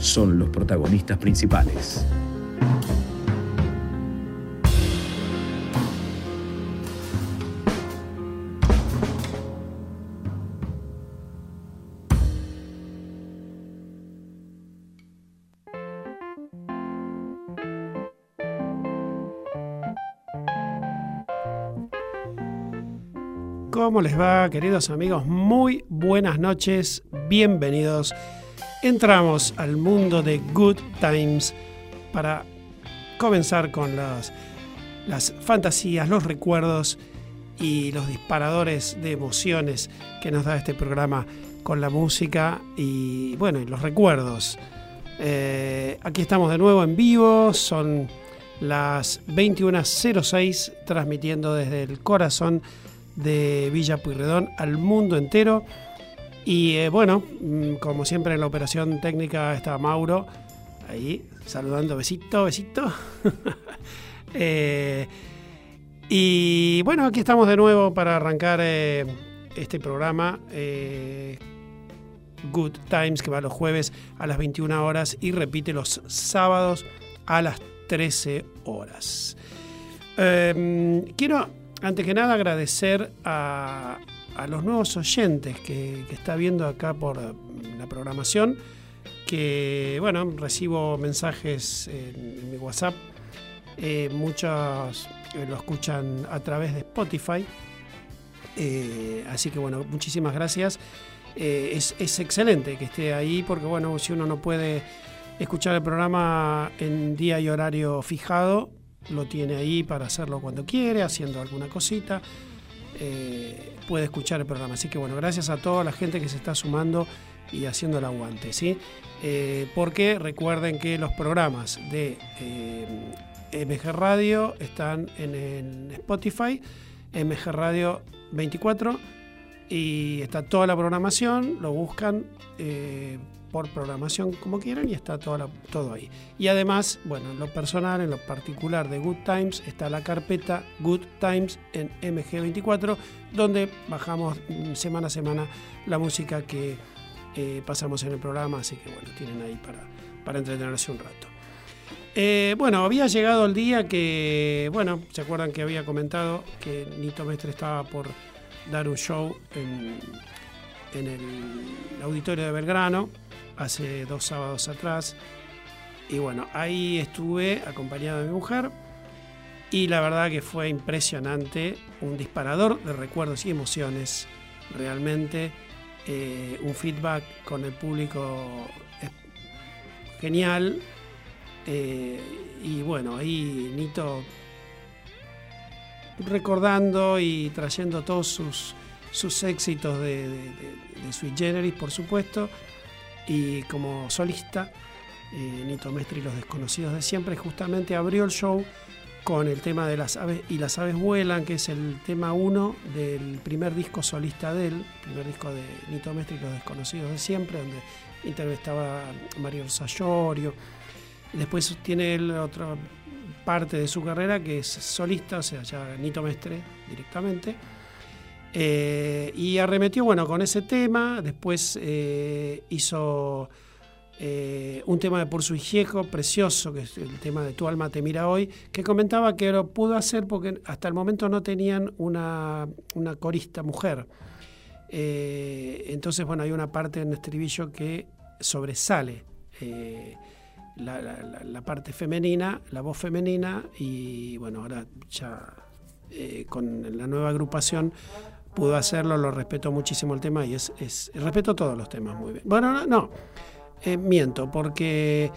son los protagonistas principales. ¿Cómo les va, queridos amigos? Muy buenas noches, bienvenidos. Entramos al mundo de Good Times para comenzar con las, las fantasías, los recuerdos y los disparadores de emociones que nos da este programa con la música y bueno, y los recuerdos. Eh, aquí estamos de nuevo en vivo, son las 21.06 transmitiendo desde el corazón de Villa Puyredón al mundo entero. Y eh, bueno, mm, como siempre en la operación técnica está Mauro, ahí saludando, besito, besito. Eh, y bueno, aquí estamos de nuevo para arrancar eh, este programa. Good Times, que va los jueves a las 21 horas y repite los sábados a las 13 horas. quiero antes que nada agradecer a, los nuevos oyentes que, está viendo acá por la programación, que bueno, recibo mensajes en, mi WhatsApp, eh, muchos eh, lo escuchan a través de Spotify, eh, así que bueno, muchísimas gracias. es, es excelente que esté ahí porque bueno, si uno no puede escuchar el programa en día y horario fijado, lo tiene ahí para hacerlo cuando quiere, haciendo alguna cosita. Eh, puede escuchar el programa. Así que bueno, gracias a toda la gente que se está sumando y haciendo el aguante, ¿sí? Eh, porque recuerden que los programas de eh, MG Radio están en, Spotify, MG Radio 24, y está toda la programación, lo buscan por programación como quieran y está todo, todo ahí. Y además, bueno, en lo personal, en lo particular de Good Times, está la carpeta Good Times en MG24, donde bajamos mm, semana a semana la música que eh, pasamos en el programa, así que bueno, tienen ahí para, para entretenerse un rato. Eh, bueno, había llegado el día que, bueno, se acuerdan que había comentado que Nito Mestre estaba por dar un show en, en el auditorio de Belgrano hace dos sábados atrás. Y bueno, ahí estuve acompañado de mi mujer y la verdad que fue impresionante, un disparador de recuerdos y emociones, realmente eh, un feedback con el público genial. Eh, y bueno, ahí Nito recordando y trayendo todos sus, sus éxitos de, de, de Sweet Generis, por supuesto, y como solista, eh, Nito Mestre y los desconocidos de siempre, justamente abrió el show con el tema de las aves y las aves vuelan, que es el tema uno del primer disco solista de él, primer disco de Nito Mestre y los desconocidos de siempre, donde intervestaba Mario Rosa Después tiene otra parte de su carrera que es solista, o sea, ya Nito Mestre directamente. Eh, y arremetió bueno, con ese tema, después eh, hizo eh, un tema de Por su hijejo, precioso, que es el tema de Tu alma te mira hoy, que comentaba que lo pudo hacer porque hasta el momento no tenían una, corista mujer. entonces, bueno, hay una parte en estribillo que sobresale la, parte femenina, la voz femenina, y bueno, ahora ya con la nueva agrupación pudo hacerlo, lo respeto muchísimo el tema y es, respeto todos los temas muy bien. Bueno, no, no eh, miento, porque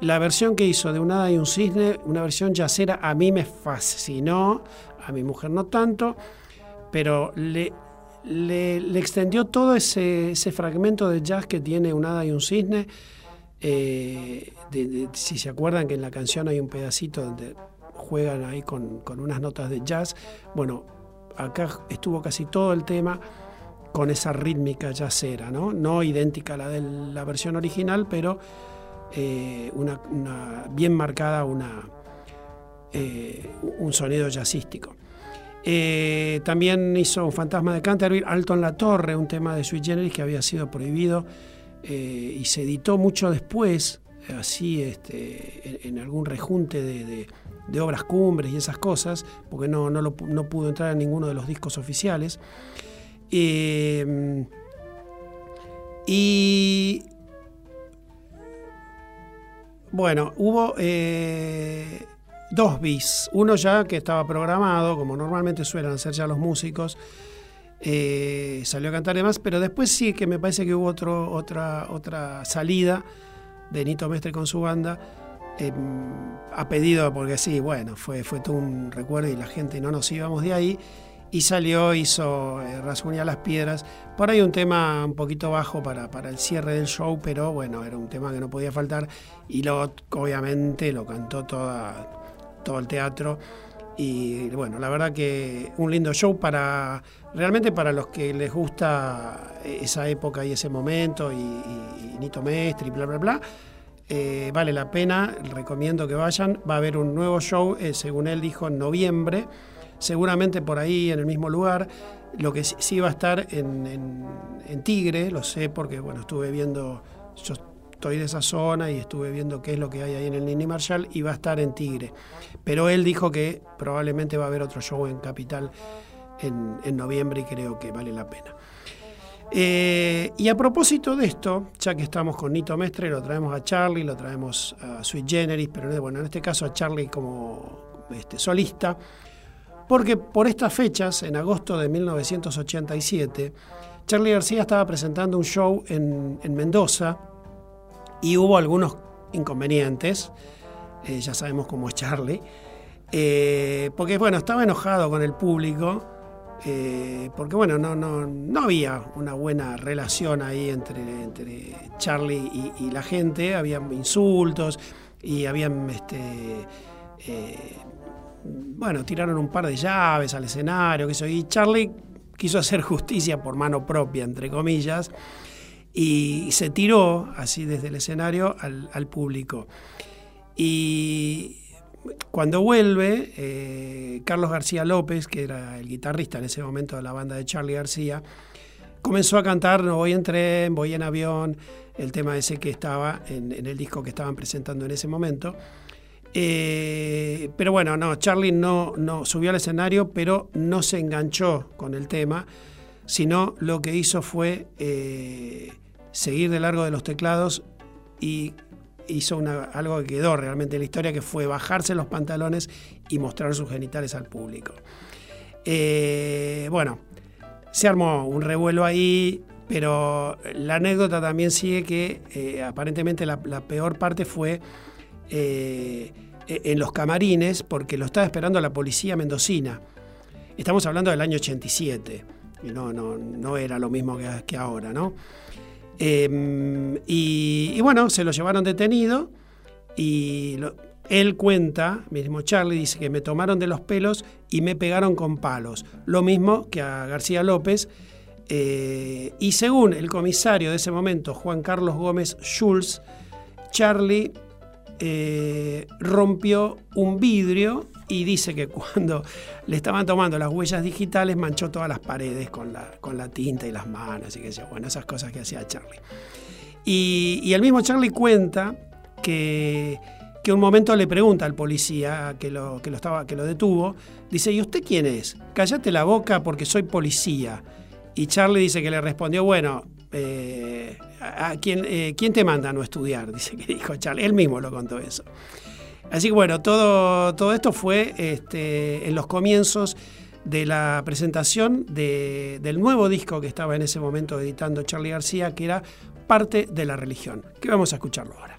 la versión que hizo de Un hada y un cisne, una versión yacera, a mí me fascinó, a mi mujer no tanto, pero le, le, extendió todo ese, fragmento de jazz que tiene Un hada y un cisne, Eh, si se acuerdan que en la canción hay un pedacito donde juegan ahí con, unas notas de jazz, bueno, acá estuvo casi todo el tema con esa rítmica jazzera, ¿no? No idéntica a la de la versión original, pero eh, bien marcada eh, un sonido jazzístico. Eh, también hizo un Fantasma de Canterbury, Alto en la Torre, un tema de Sweet Generis que había sido prohibido y se editó mucho después, así este, en, algún rejunte de, obras cumbres y esas cosas, porque no, no, no pudo entrar en ninguno de los discos oficiales. y bueno, hubo eh, dos bis. Uno ya que estaba programado, como normalmente suelen hacer ya los músicos. Eh, salió a cantar demás, pero después sí que me parece que hubo otro, otra, otra salida de Nito Mestre con su banda. Eh, a pedido, porque sí, bueno, fue, fue todo un recuerdo y la gente no nos íbamos de ahí y salió, hizo eh, las Piedras. Por ahí un tema un poquito bajo para, para, el cierre del show, pero bueno, era un tema que no podía faltar y lo, obviamente lo cantó toda, todo el teatro. Y bueno, la verdad que un lindo show para realmente para los que les gusta esa época y ese momento y, Nito Mestre y bla bla bla. Eh, vale la pena, recomiendo que vayan. Va a haber un nuevo show, eh, según él dijo, en noviembre seguramente por ahí en el mismo lugar. Lo que sí va a estar en, Tigre, lo sé porque bueno, estuve viendo, yo estoy de esa zona y estuve viendo qué es lo que hay ahí en el Nini Marshall y va a estar en Tigre. Pero él dijo que probablemente va a haber otro show en Capital en, noviembre y creo que vale la pena. Eh, y a propósito de esto, ya que estamos con Nito Mestre, lo traemos a Charlie, lo traemos a Sweet Generis, pero bueno, en este caso a Charlie como este, solista porque por estas fechas, en agosto de 1987, Charlie García estaba presentando un show en, Mendoza y hubo algunos inconvenientes, eh, ya sabemos cómo es Charlie, eh, porque bueno, estaba enojado con el público, eh, porque bueno, no, no, no, había una buena relación ahí entre, entre Charlie y, la gente, había insultos y habían este, bueno, tiraron un par de llaves al escenario, que eso, y Charlie quiso hacer justicia por mano propia, entre comillas, y se tiró así desde el escenario al, público. Y cuando vuelve, eh, Carlos García López, que era el guitarrista en ese momento de la banda de Charlie García, comenzó a cantar No voy en tren, voy en avión, el tema ese que estaba en el disco que estaban presentando en ese momento. Eh, pero bueno, no, Charlie no, subió al escenario, pero no se enganchó con el tema, sino lo que hizo fue eh, seguir de largo de los teclados y hizo algo que quedó realmente en la historia, que fue bajarse los pantalones y mostrar sus genitales al público. Eh, bueno, se armó un revuelo ahí, pero la anécdota también sigue que aparentemente la, peor parte fue eh, en los camarines porque lo estaba esperando la policía mendocina. Estamos hablando del año 87, y no, no, no era lo mismo que, ahora, ¿no? Em, y, bueno, se lo llevaron detenido y él cuenta, mismo Charlie dice que me tomaron de los pelos y me pegaron con palos. Lo mismo que a García López. Eh, y según el comisario de ese momento, Juan Carlos Gómez Schulz, Charlie eh, rompió un vidrio y dice que cuando le estaban tomando las huellas digitales manchó todas las paredes con la, con la tinta y las manos y que bueno, esas cosas que hacía Charlie. Y, el mismo Charlie cuenta que, que, un momento le pregunta al policía que lo, que lo, estaba, que lo detuvo, dice, ¿y usted quién es? Cállate la boca porque soy policía. Y Charlie dice que le respondió, bueno, eh, a, quién, eh, quién, te manda a no estudiar? Dice que dijo Charlie. Él mismo lo contó eso. Así que bueno, todo, todo esto fue este, en los comienzos de la presentación del nuevo disco que estaba en ese momento editando Charlie García, que era parte de la religión, que vamos a escucharlo ahora.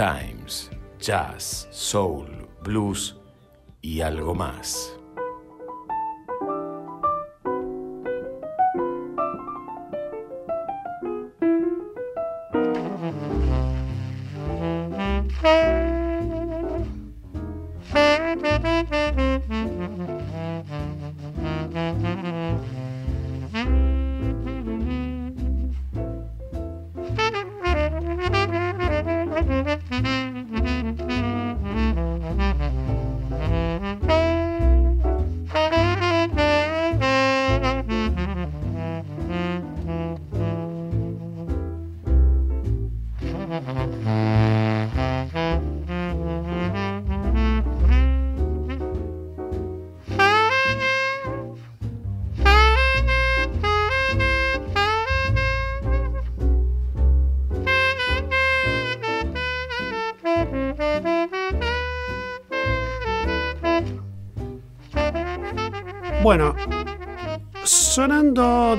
Times, jazz, soul, blues y algo más.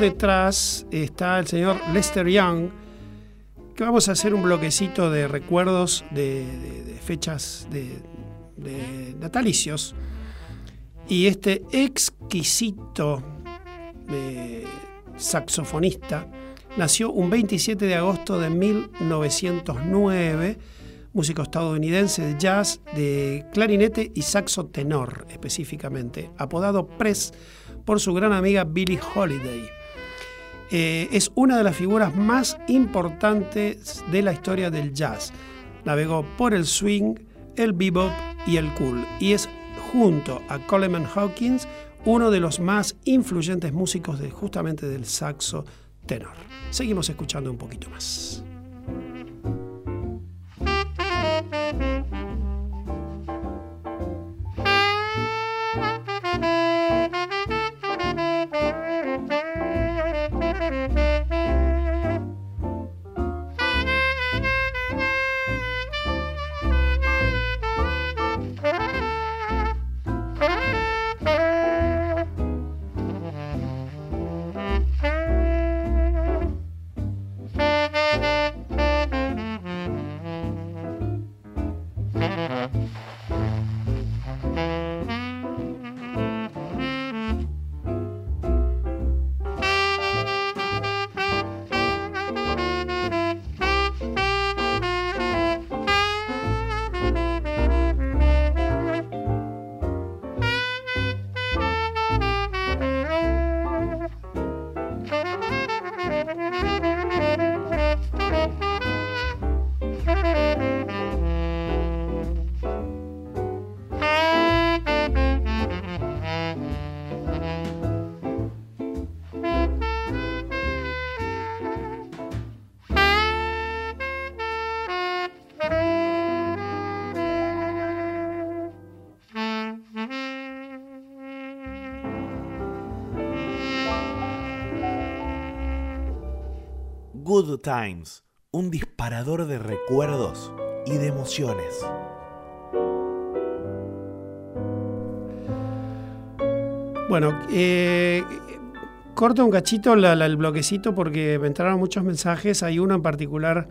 Detrás está el señor Lester Young, que vamos a hacer un bloquecito de recuerdos de, fechas de, natalicios. Y este exquisito eh, saxofonista nació un 27 de agosto de 1909 músico estadounidense de jazz, de clarinete y saxo tenor específicamente, apodado Press por su gran amiga Billie Holiday. Eh, es una de las figuras más importantes de la historia del jazz. Navegó por el swing, el bebop y el cool y es junto a Coleman Hawkins uno de los más influyentes músicos de, justamente del saxo tenor. Seguimos escuchando un poquito más. Times, un disparador de recuerdos y de emociones. Bueno, eh, corto un cachito el bloquecito porque me entraron muchos mensajes. Hay uno en particular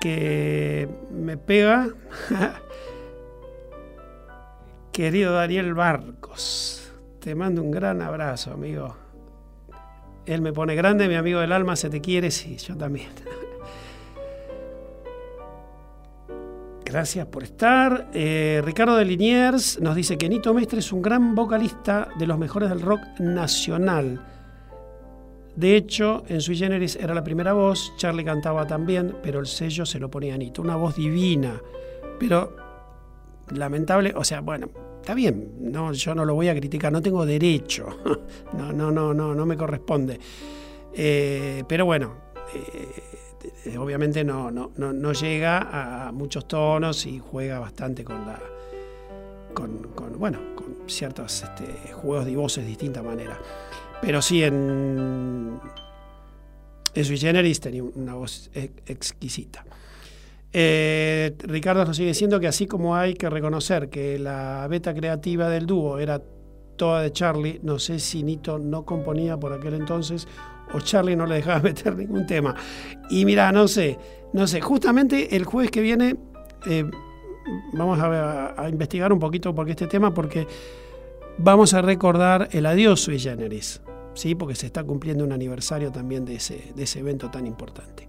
que me pega. Querido Daniel Barcos, te mando un gran abrazo, amigo. Él me pone grande, mi amigo del alma, se te quiere, sí, yo también. Gracias por estar. Eh, Ricardo de Liniers nos dice que Nito Mestre es un gran vocalista de los mejores del rock nacional. De hecho, en Sui Generis era la primera voz, Charlie cantaba también, pero el sello se lo ponía Nito. Una voz divina, pero lamentable, o sea, bueno, está bien, no, yo no lo voy a criticar, no tengo derecho, no, no, no, no, no me corresponde. Eh, pero bueno, eh, obviamente no, no, no, llega a muchos tonos y juega bastante con la. con, bueno, con ciertos este, juegos de voces de distinta manera. Pero sí en. En Sui Generis tenía una voz exquisita. Eh, Ricardo nos sigue diciendo que así como hay que reconocer que la beta creativa del dúo era toda de Charlie, no sé si Nito no componía por aquel entonces o Charlie no le dejaba meter ningún tema. Y mira, no sé, no sé, justamente el jueves que viene eh, vamos a, investigar un poquito por qué este tema, porque vamos a recordar el adiós sui generis, ¿sí? porque se está cumpliendo un aniversario también de ese, de ese evento tan importante.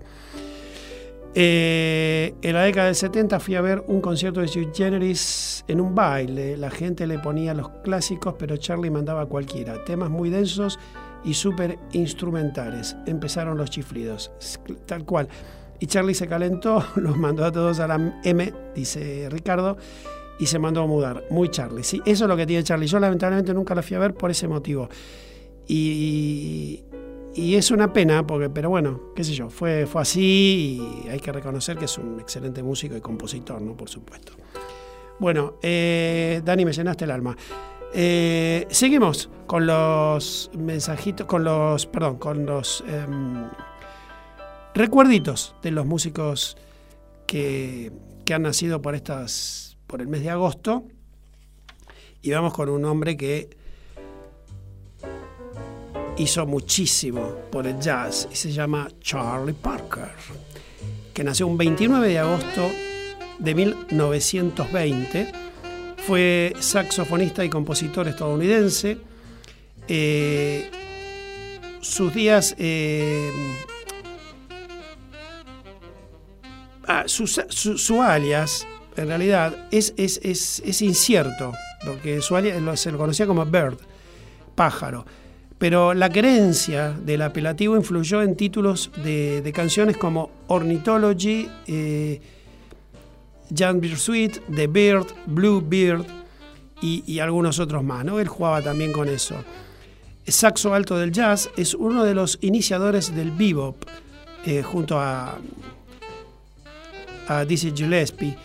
Eh, en la década del 70 fui a ver un concierto de Sui Generis en un baile. La gente le ponía los clásicos, pero Charlie mandaba cualquiera. Temas muy densos y súper instrumentales. Empezaron los chiflidos, tal cual. Y Charlie se calentó, los mandó a todos a la M, dice Ricardo, y se mandó a mudar. Muy Charlie. Sí, eso es lo que tiene Charlie. Yo lamentablemente nunca la fui a ver por ese motivo. Y, y es una pena, porque, pero bueno, qué sé yo, fue, fue así y hay que reconocer que es un excelente músico y compositor, ¿no? Por supuesto. Bueno, eh, Dani, me llenaste el alma. Eh, seguimos con los mensajitos, con los, perdón, con los em, recuerditos de los músicos que, que, han nacido por estas, por el mes de agosto. Y vamos con un hombre que hizo muchísimo por el jazz y se llama Charlie Parker, que nació un 29 de agosto de 1920. Fue saxofonista y compositor estadounidense. Eh, sus días... Eh, ah, su, alias, en realidad, es, es, es, incierto, porque su alias se lo conocía como Bird, pájaro pero la creencia del apelativo influyó en títulos de, canciones como Ornithology, eh, Jan Suite, The Bird, Blue Beard y, algunos otros más. ¿no? Él jugaba también con eso. saxo alto del jazz es uno de los iniciadores del bebop, eh, junto a, Dizzy Gillespie.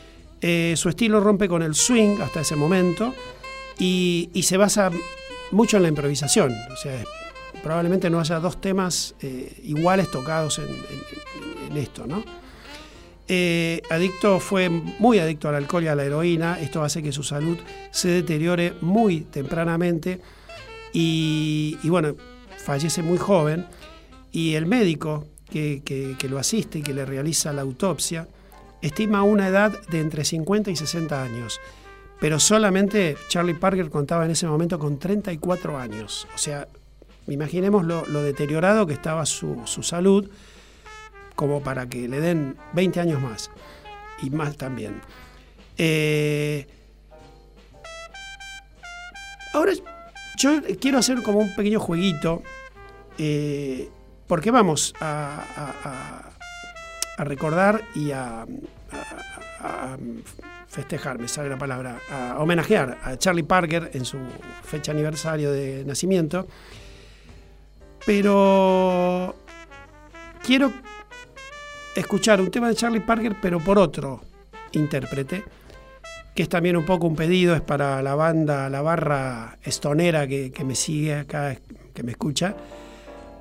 Eh, su estilo rompe con el swing hasta ese momento y, y se basa mucho en la improvisación. O sea, probablemente no haya dos temas eh, iguales tocados en, esto, ¿no? Eh, adicto fue muy adicto al alcohol y a la heroína. Esto hace que su salud se deteriore muy tempranamente y, bueno, fallece muy joven. Y el médico que, que, lo asiste y que le realiza la autopsia estima una edad de entre 50 y 60 años pero solamente Charlie Parker contaba en ese momento con 34 años. O sea, imaginemos lo, deteriorado que estaba su, salud como para que le den 20 años más y más también. Eh, ahora yo quiero hacer como un pequeño jueguito eh, porque vamos a, recordar y a, festejar, me sale la palabra, a homenajear a Charlie Parker en su fecha aniversario de nacimiento. Pero quiero escuchar un tema de Charlie Parker, pero por otro intérprete, que es también un poco un pedido, es para la banda, la barra estonera que, que me sigue acá, que me escucha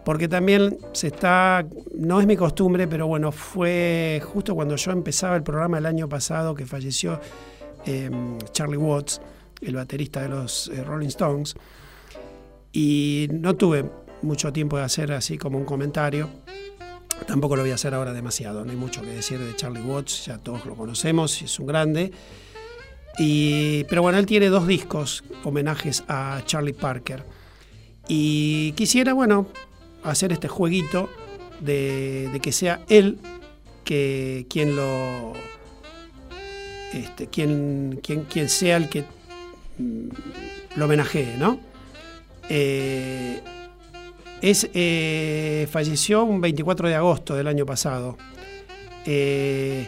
porque también se está, no es mi costumbre, pero bueno, fue justo cuando yo empezaba el programa el año pasado que falleció em, Charlie Watts, el baterista de los eh, Rolling Stones, y no tuve mucho tiempo de hacer así como un comentario. Tampoco lo voy a hacer ahora demasiado, no hay mucho que decir de Charlie Watts, ya todos lo conocemos, es un grande. Y, pero bueno, él tiene dos discos, homenajes a Charlie Parker. Y quisiera, bueno, hacer este jueguito de, que sea él que, quien lo. Este, quien, quien, quien sea el que mm, lo homenajee, ¿no? Eh, es, eh, falleció un 24 de agosto del año pasado. Eh,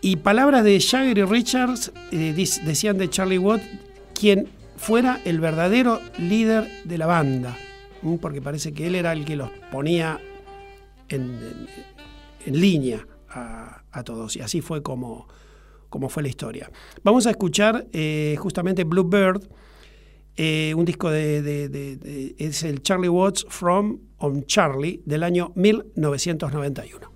y palabras de Jagger y Richards decían de Charlie Watt quien fuera el verdadero líder de la banda, porque parece que él era el que los ponía en, línea a, todos, y así fue como, como, fue la historia. Vamos a escuchar justamente Bluebird, eh, un disco de, es el Charlie Watts From on Charlie del año 1991.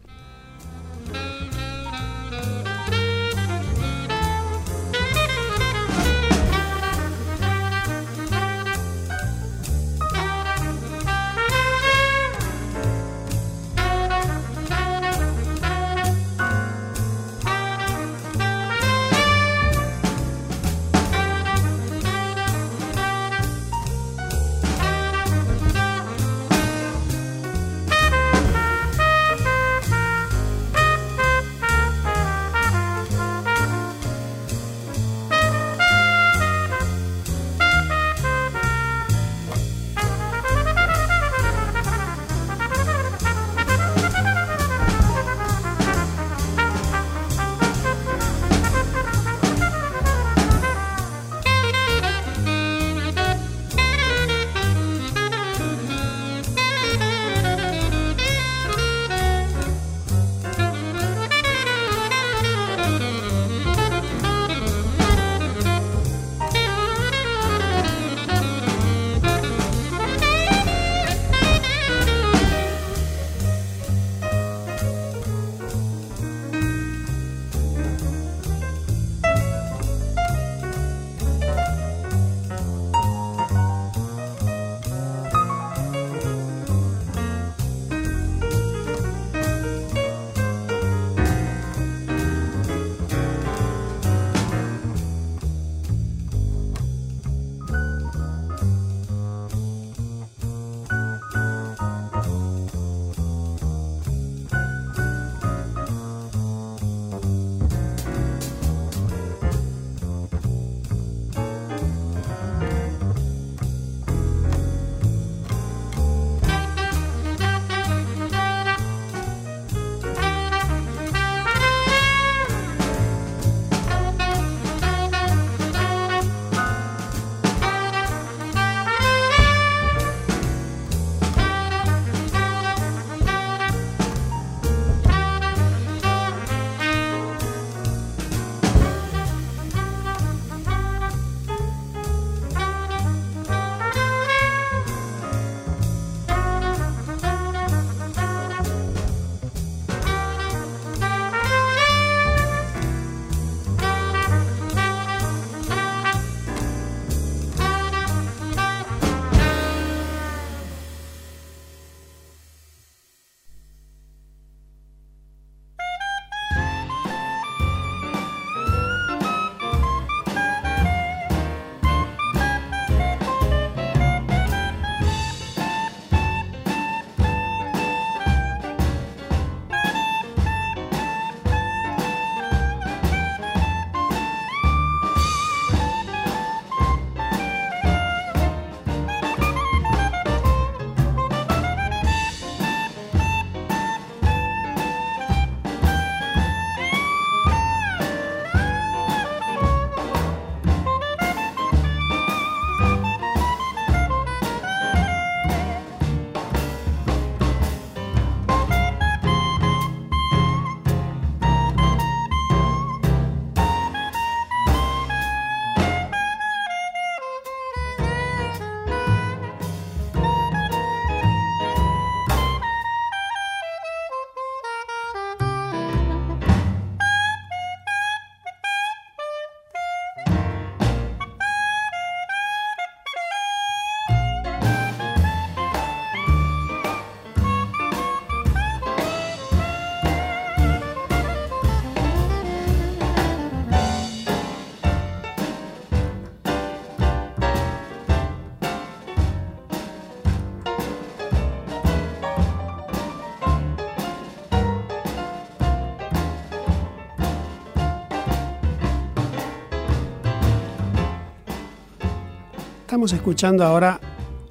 Estamos escuchando ahora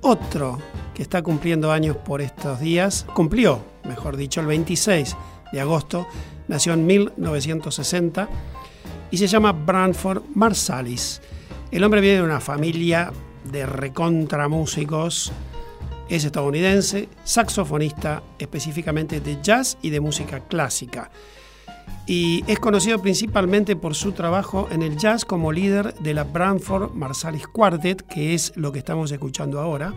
otro que está cumpliendo años por estos días. Cumplió, mejor dicho, el 26 de agosto. Nació en 1960 y se llama Branford Marsalis. El hombre viene de una familia de recontra músicos. Es estadounidense, saxofonista específicamente de jazz y de música clásica y es conocido principalmente por su trabajo en el jazz como líder de la Branford Marsalis Quartet, que es lo que estamos escuchando ahora.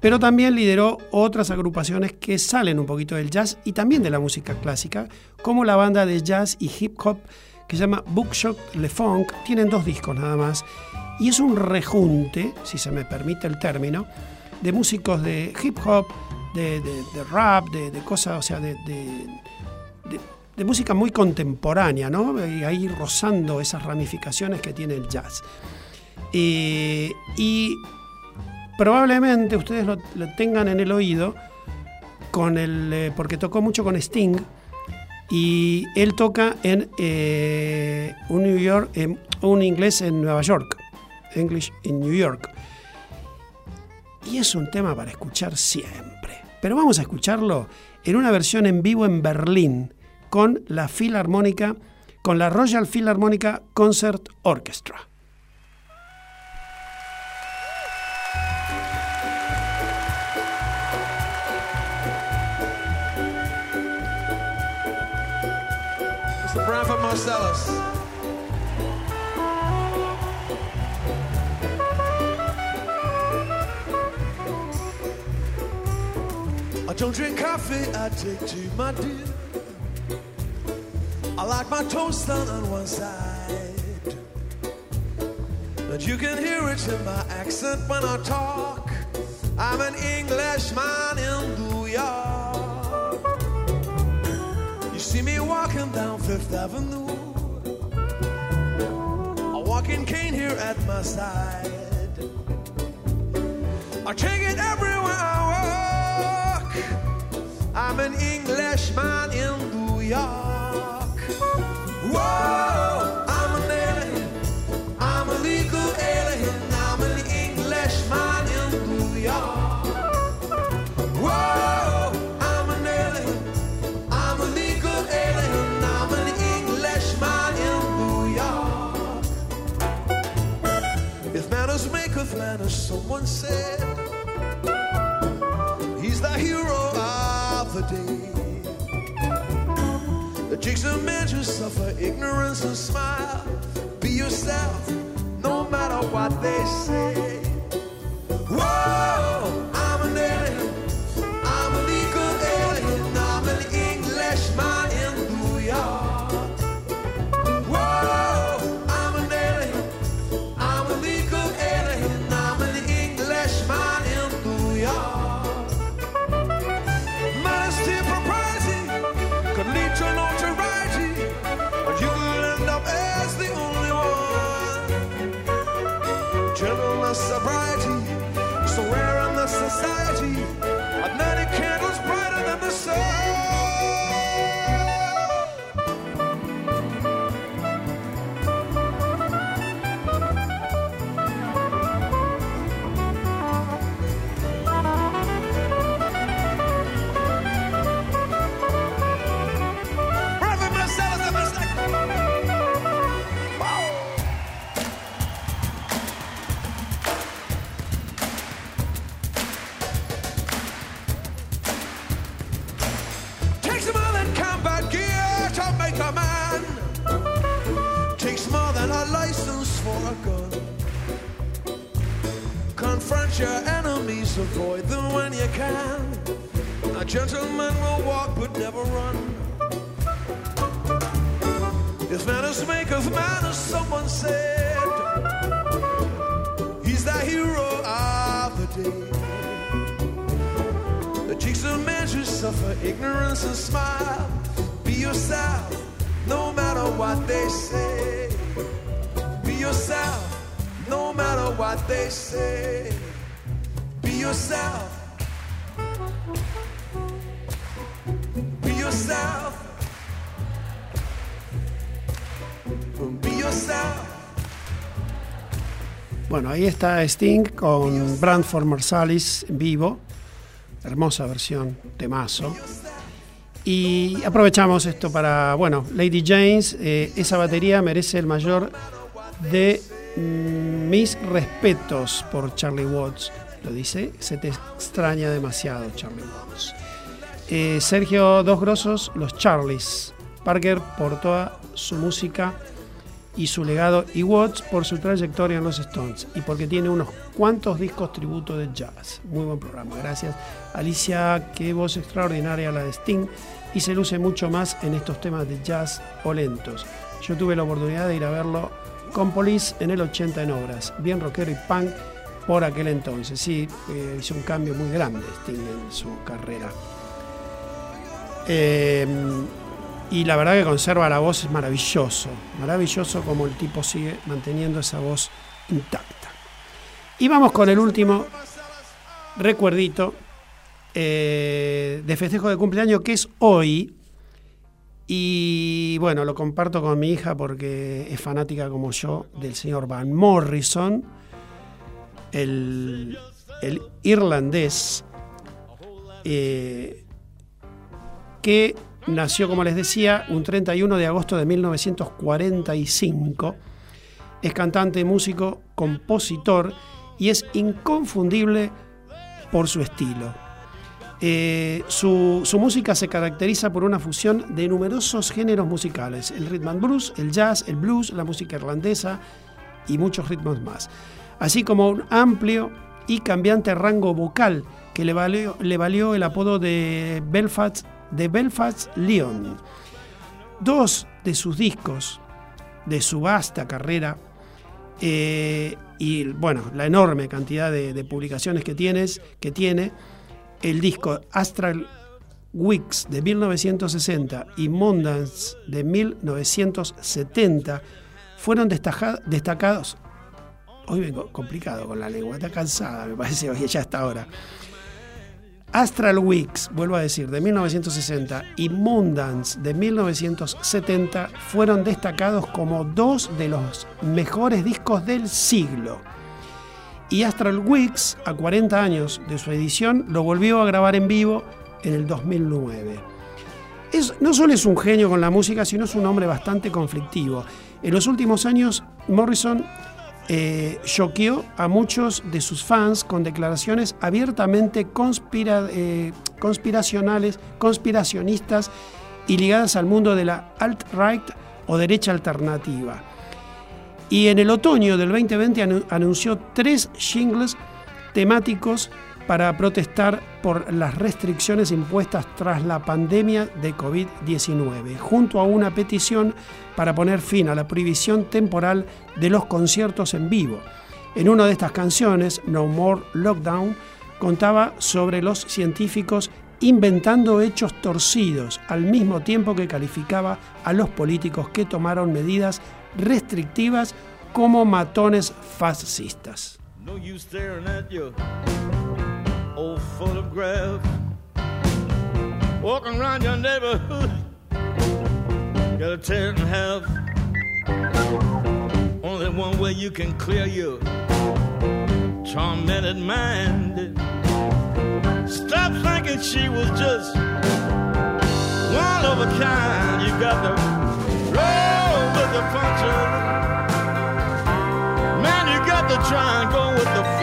Pero también lideró otras agrupaciones que salen un poquito del jazz y también de la música clásica, como la banda de jazz y hip hop que se llama Bookshot Le Funk. Tienen dos discos nada más y es un rejunte, si se me permite el término, de músicos de hip hop, de, rap, de, cosas, o sea, de de música muy contemporánea, ¿no? Y ahí rozando esas ramificaciones que tiene el jazz. y probablemente ustedes lo, tengan en el oído con el, eh, porque tocó mucho con Sting y él toca en eh, un New York, un inglés en Nueva York, English in New York. Y es un tema para escuchar siempre. Pero vamos a escucharlo en una versión en vivo en Berlín con la Filarmónica, con la Royal Philharmonica Concert Orchestra. Mr. Marcellus. I don't drink coffee, I take tea, my dear. I like my toast done on one side. And you can hear it in my accent when I talk. I'm an Englishman in New York. You see me walking down Fifth Avenue. A walking cane here at my side. I take it everywhere I walk. I'm an Englishman in New York. Whoa, ignorance and smile. Be yourself, no matter what they say. He's the hero of the day. The cheeks of men who suffer ignorance and smile. Be yourself, no matter what they say. Be yourself, no matter what they say. Be yourself. Be yourself. Bueno, ahí está Sting con Brandford Marsalis en vivo. Hermosa versión, temazo. Y aprovechamos esto para, bueno, Lady James, eh, esa batería merece el mayor de mm, mis respetos por Charlie Watts. Lo dice, se te extraña demasiado Charlie Watts. Eh, Sergio Dos Grosos, los Charlies. Parker por toda su música y su legado y Watts por su trayectoria en los Stones y porque tiene unos cuantos discos tributo de jazz. Muy buen programa, gracias. Alicia, qué voz extraordinaria la de Sting y se luce mucho más en estos temas de jazz o lentos. Yo tuve la oportunidad de ir a verlo con Police en el 80 en obras, bien rockero y punk por aquel entonces. Sí, eh, hizo un cambio muy grande Sting en su carrera. Eh, y la verdad que conserva la voz es maravilloso, maravilloso como el tipo sigue manteniendo esa voz intacta. Y vamos con el último recuerdito eh, de festejo de cumpleaños que es hoy. Y bueno, lo comparto con mi hija porque es fanática como yo del señor Van Morrison, el, el irlandés, eh, que nació, como les decía, un 31 de agosto de 1945. Es cantante, músico, compositor y es inconfundible por su estilo. Eh, su, música se caracteriza por una fusión de numerosos géneros musicales, el rhythm and blues, el jazz, el blues, la música irlandesa y muchos ritmos más, así como un amplio y cambiante rango vocal que le valió el apodo de Belfast de Belfast Leon. Dos de sus discos de su vasta carrera eh, y bueno, la enorme cantidad de, publicaciones que, que tiene, el disco Astral Weeks de 1960 y Mondance de 1970 fueron destacados. Hoy vengo complicado con la lengua, está cansada, me parece, hoy ya hasta ahora Astral Weeks, vuelvo a decir, de 1960 y Moondance de 1970 fueron destacados como dos de los mejores discos del siglo. Y Astral Weeks, a 40 años de su edición, lo volvió a grabar en vivo en el 2009. no solo es un genio con la música, sino es un hombre bastante conflictivo. En los últimos años, Morrison eh, choqueó a muchos de sus fans con declaraciones abiertamente eh, conspiracionales, conspiracionistas y ligadas al mundo de la alt-right o derecha alternativa. Y en el otoño del 2020 anunció tres jingles temáticos para protestar por las restricciones impuestas tras la pandemia de COVID-19, junto a una petición para poner fin a la prohibición temporal de los conciertos en vivo. En una de estas canciones, No More Lockdown, contaba sobre los científicos inventando hechos torcidos, al mismo tiempo que calificaba a los políticos que tomaron medidas restrictivas como matones fascistas. Old photograph. Walking around your neighborhood, got a tear in half. Only one way you can clear your tormented mind. Stop thinking she was just one of a kind. You got to roll with the punches. Man, you got to try and go with the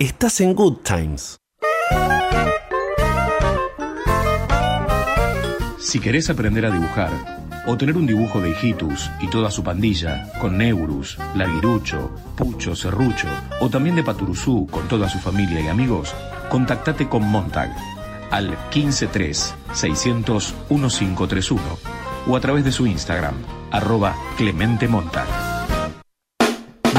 Estás en Good Times. Si querés aprender a dibujar o tener un dibujo de Hijitus y toda su pandilla, con Neurus, Larguirucho, Pucho, Serrucho, o también de Paturuzú con toda su familia y amigos, contactate con Montag al 153 600 1531 o a través de su Instagram, arroba Clemente Montag.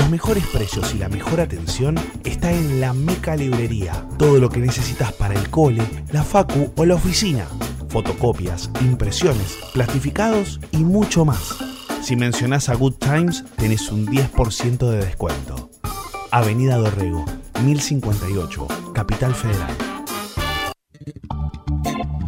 Mejores precios y la mejor atención está en la Meca Librería. Todo lo que necesitas para el cole, la facu o la oficina. Fotocopias, impresiones, plastificados y mucho más. Si mencionás a Good Times, tenés un 10% de descuento. Avenida Dorrego, 1058, Capital Federal.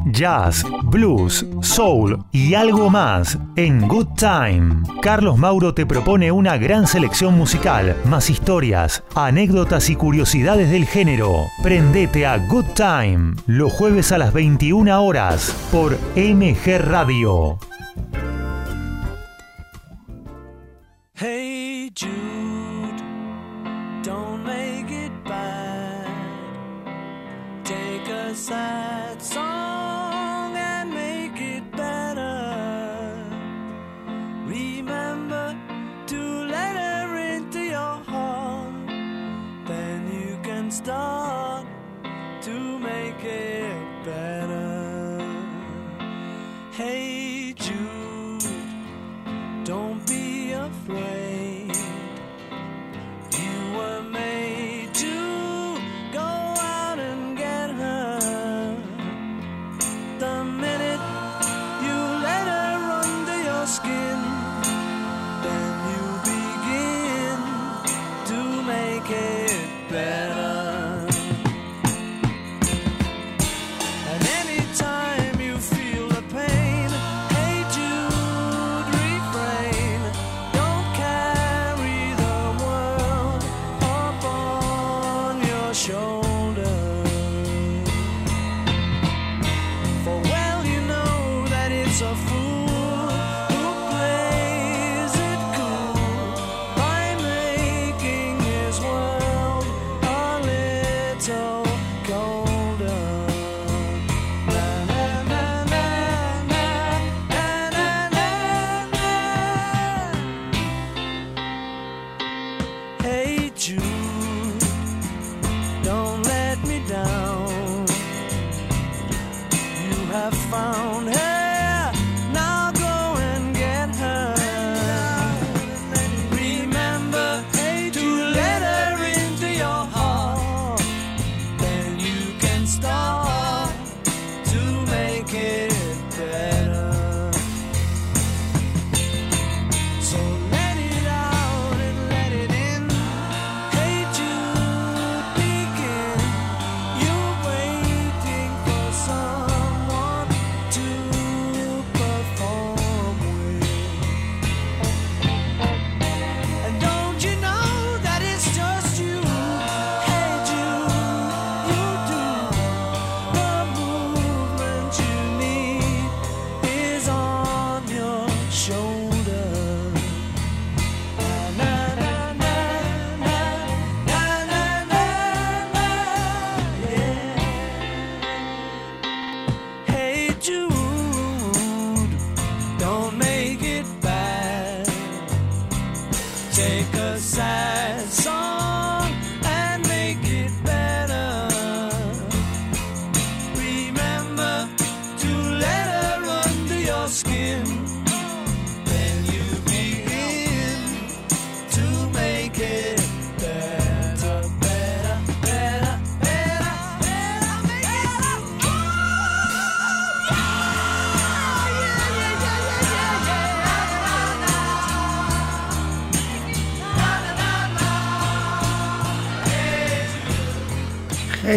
Jazz, blues, soul y algo más en Good Time. Carlos Mauro te propone una gran selección musical, más historias, anécdotas y curiosidades del género. Prendete a Good Time los jueves a las 21 horas por MG Radio. Hey Jude, don't make it bad. Take a sad play.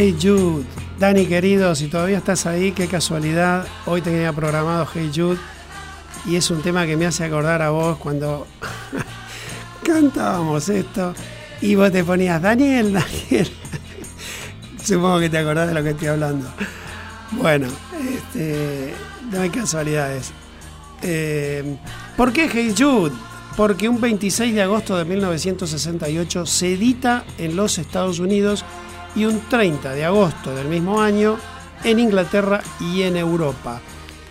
Hey Jude, Dani querido, si todavía estás ahí, qué casualidad. Hoy tenía programado Hey Jude y es un tema que me hace acordar a vos cuando cantábamos esto y vos te ponías Daniel, Daniel. Supongo que te acordás de lo que estoy hablando. Bueno, este, no hay casualidades. Eh, ¿Por qué Hey Jude? Porque un 26 de agosto de 1968 se edita en los Estados Unidos y un 30 de agosto del mismo año en Inglaterra y en Europa.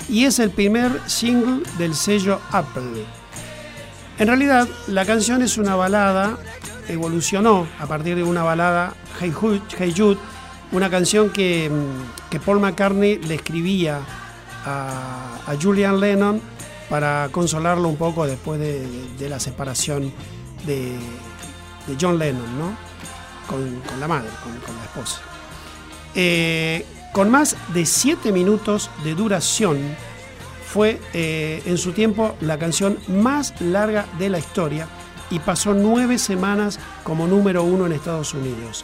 Y es el primer single del sello Apple. En realidad, la canción es una balada, evolucionó a partir de una balada, Hey Jude, hey Jude una canción que, mm, que, Paul McCartney le escribía a, Julian Lennon para consolarlo un poco después de, de la separación de, de, John Lennon, ¿no? Con, la madre, con, con la esposa. Eh, con más de 7 minutos de duración, fue eh, en su tiempo la canción más larga de la historia y pasó nueve semanas como número uno en Estados Unidos.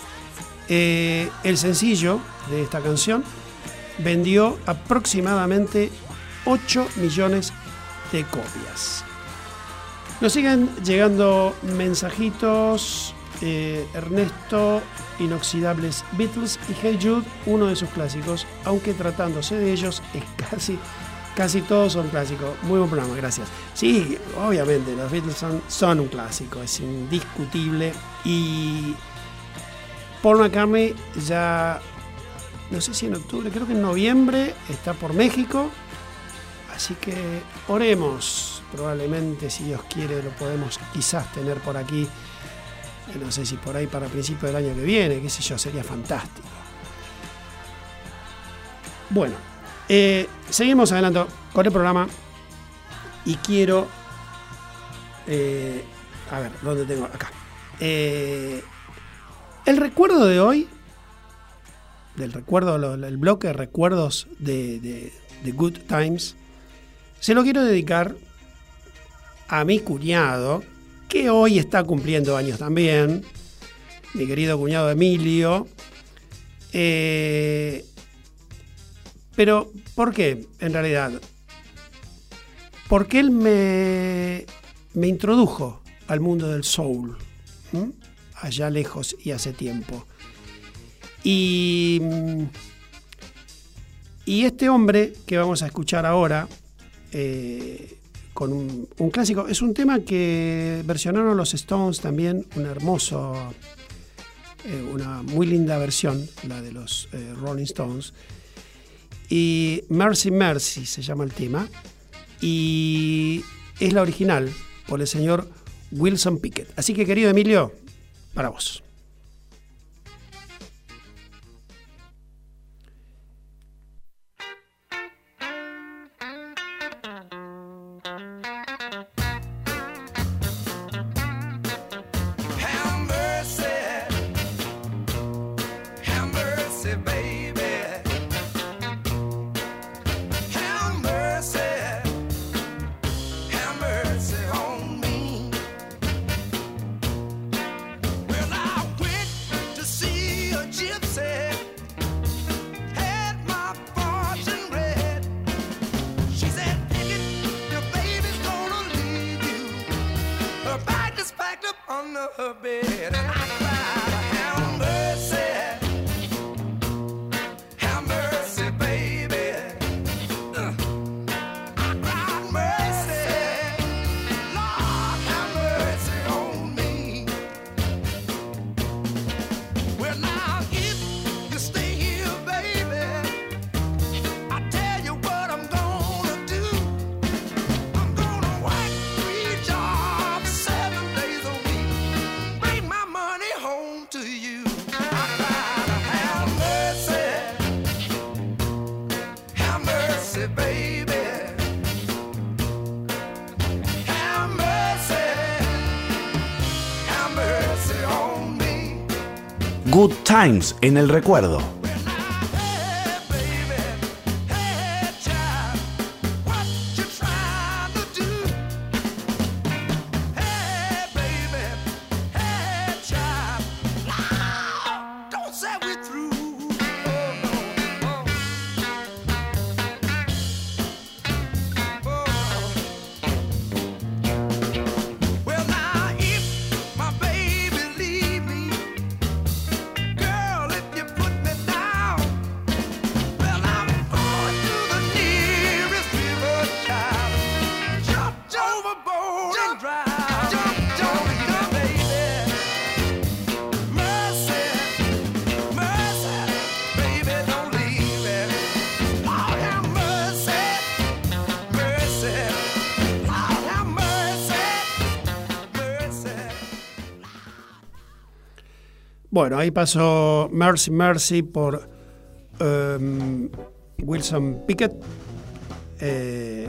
Eh, el sencillo de esta canción vendió aproximadamente 8 millones de copias. Nos siguen llegando mensajitos. Eh, Ernesto, Inoxidables Beatles y Hey Jude, uno de sus clásicos, aunque tratándose de ellos es casi casi todos son clásicos. Muy buen programa, gracias. Sí, obviamente, los Beatles son, son un clásico, es indiscutible. Y Paul McCartney ya, no sé si en octubre, creo que en noviembre, está por México. Así que oremos. Probablemente, si Dios quiere, lo podemos quizás tener por aquí. No sé si por ahí para principios del año que viene, qué sé yo, sería fantástico. Bueno, eh, seguimos adelante con el programa y quiero. Eh, a ver, ¿dónde tengo? Acá. Eh, el recuerdo de hoy, del recuerdo, el bloque de recuerdos de, de, de Good Times, se lo quiero dedicar a mi cuñado, que hoy está cumpliendo años también, mi querido cuñado Emilio. Eh, pero, ¿por qué? En realidad, porque él me, me introdujo al mundo del soul, allá lejos y hace tiempo. Y, y, este hombre que vamos a escuchar ahora, eh, con un, clásico, es un tema que versionaron los Stones también, un hermoso, eh, una muy linda versión, la de los eh, Rolling Stones. Y Mercy Mercy se llama el tema. Y es la original por el señor Wilson Pickett. Así que querido Emilio, para vos. Times en el recuerdo. Bueno, ahí pasó Mercy Mercy por um, Wilson Pickett, eh,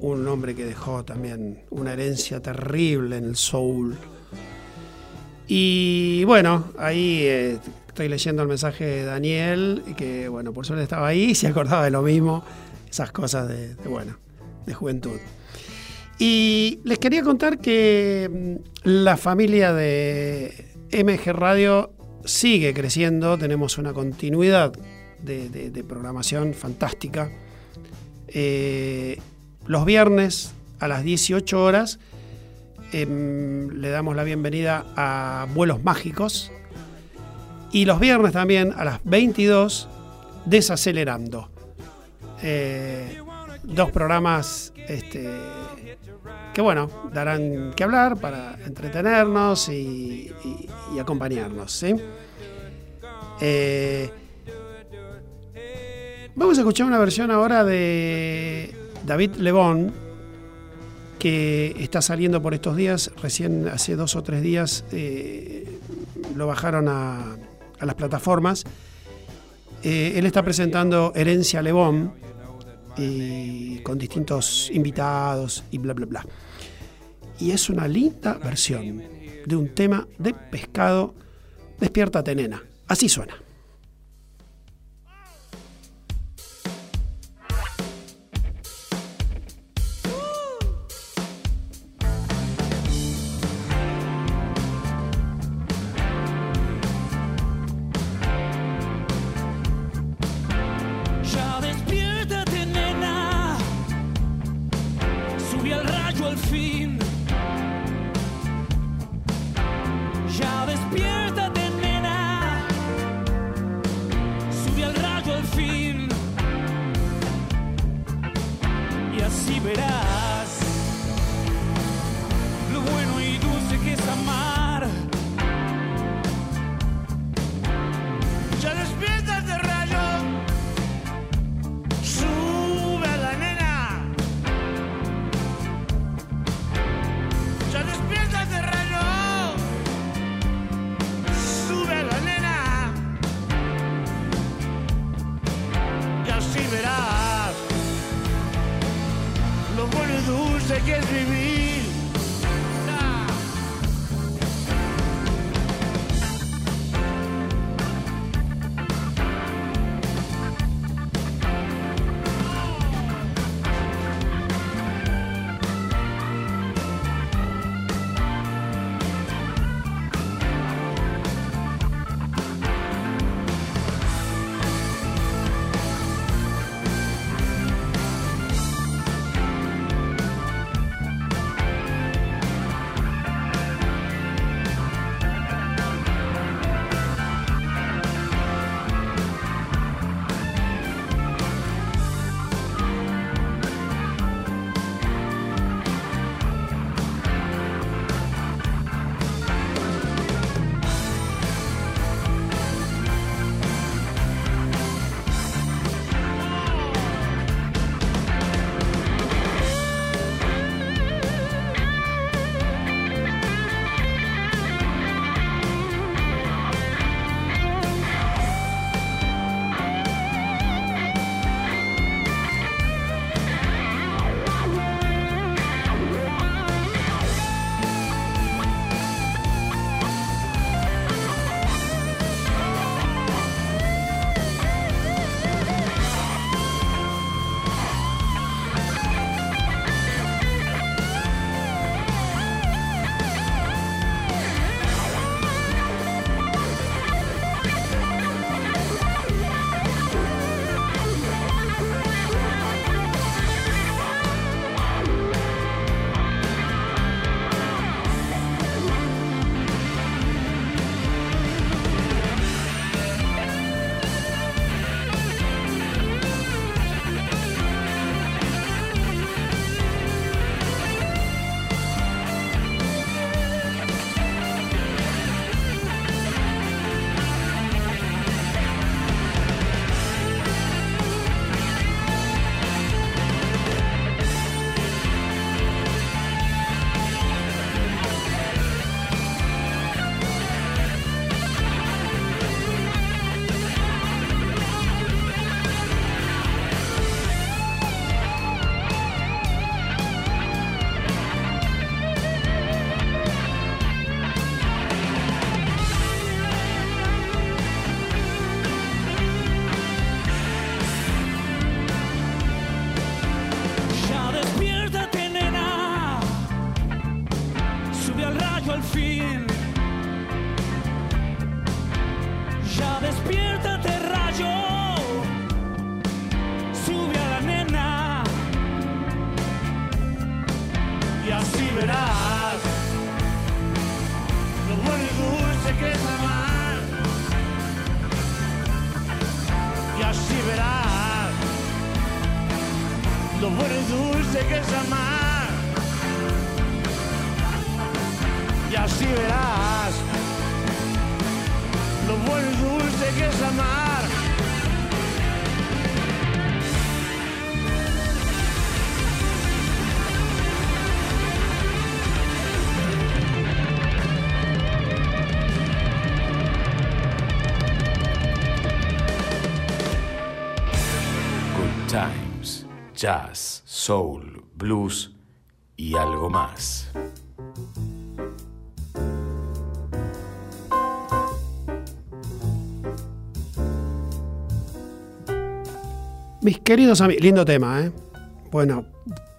un hombre que dejó también una herencia terrible en el soul. Y bueno, ahí eh, estoy leyendo el mensaje de Daniel, que bueno, por suerte estaba ahí y se acordaba de lo mismo, esas cosas de, de bueno, de juventud. Y les quería contar que mm, la familia de MG Radio sigue creciendo, tenemos una continuidad de, programación fantástica. Eh, los viernes a las 18 horas em, le damos la bienvenida a Vuelos Mágicos y los viernes también a las 22 Desacelerando. Eh, dos programas este, que bueno, darán que hablar para entretenernos y, y- acompañarnos. ¿sí? Eh, vamos a escuchar una versión ahora de David Lebón, que está saliendo por estos días, recién hace dos o tres días eh, lo bajaron a, a las plataformas. Eh, él está presentando Herencia Lebón y con distintos invitados y bla, bla, bla. Y es una linda versión de un tema de pescado, Despiértate nena. Así suena. Jazz, soul, blues y algo más. Mis queridos amigos, lindo tema, ¿eh? Bueno,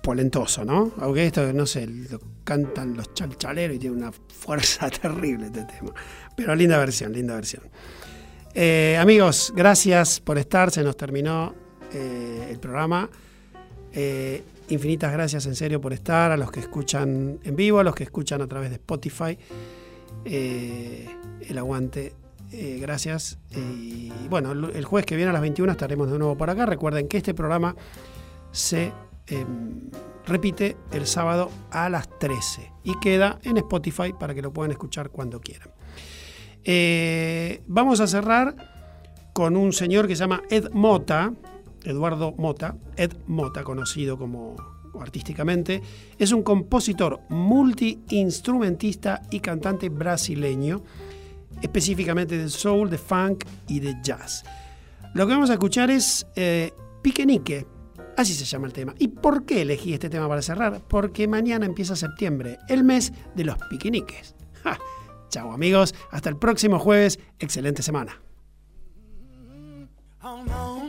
polentoso, ¿no? Aunque esto, no sé, lo cantan los chalchaleros y tiene una fuerza terrible este tema. Pero linda versión, linda versión. Eh, amigos, gracias por estar, se nos terminó eh, el programa. Eh, infinitas gracias en serio por estar, a los que escuchan en vivo, a los que escuchan a través de Spotify. Eh, el aguante, eh, gracias. Y bueno, el jueves que viene a las 21 estaremos de nuevo por acá. Recuerden que este programa se eh, repite el sábado a las 13 y queda en Spotify para que lo puedan escuchar cuando quieran. Vamos a cerrar con un señor que se llama Ed Mota, Eduardo Mota, Ed Mota, conocido como artísticamente, es un compositor multiinstrumentista y cantante brasileño, específicamente de soul, de funk y de jazz. Lo que vamos a escuchar es eh, Piquenique, así se llama el tema. ¿Y por qué elegí este tema para cerrar? Porque mañana empieza septiembre, el mes de los piqueniques. Chao amigos, hasta el próximo jueves, excelente semana. Oh.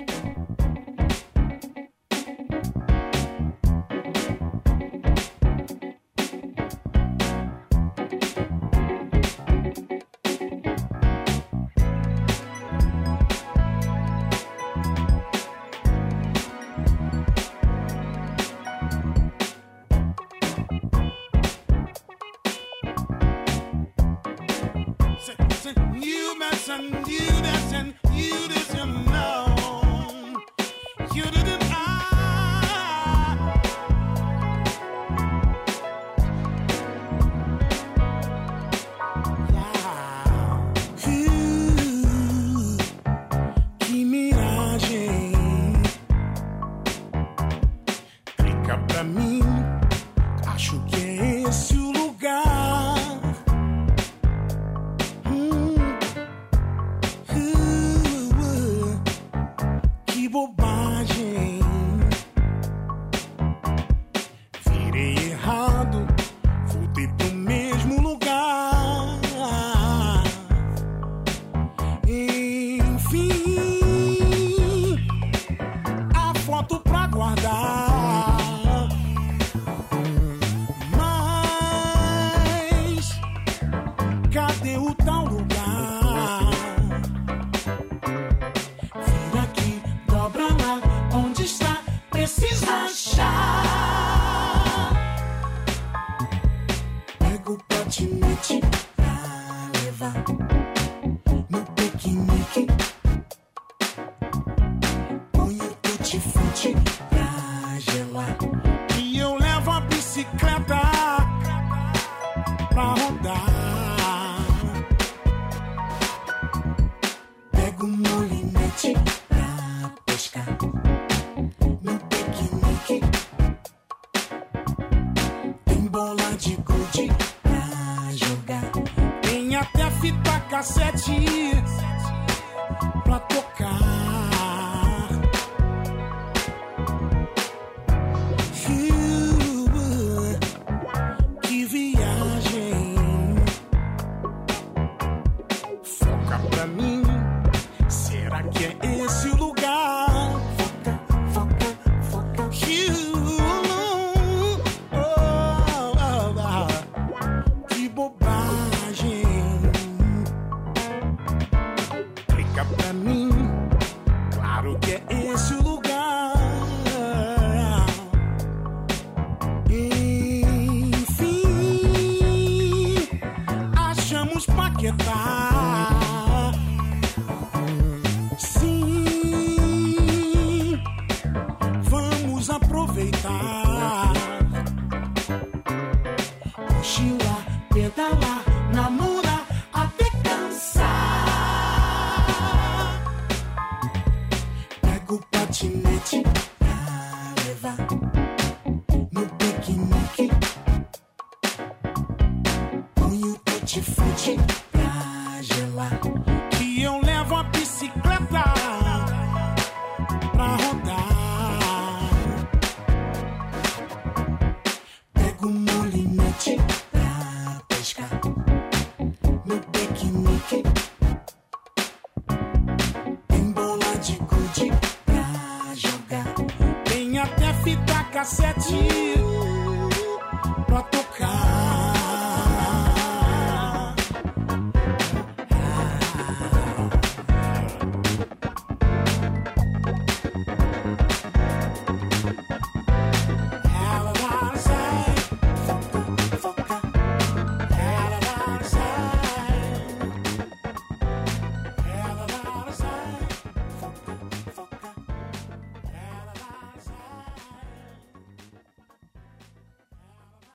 Esse o lugar?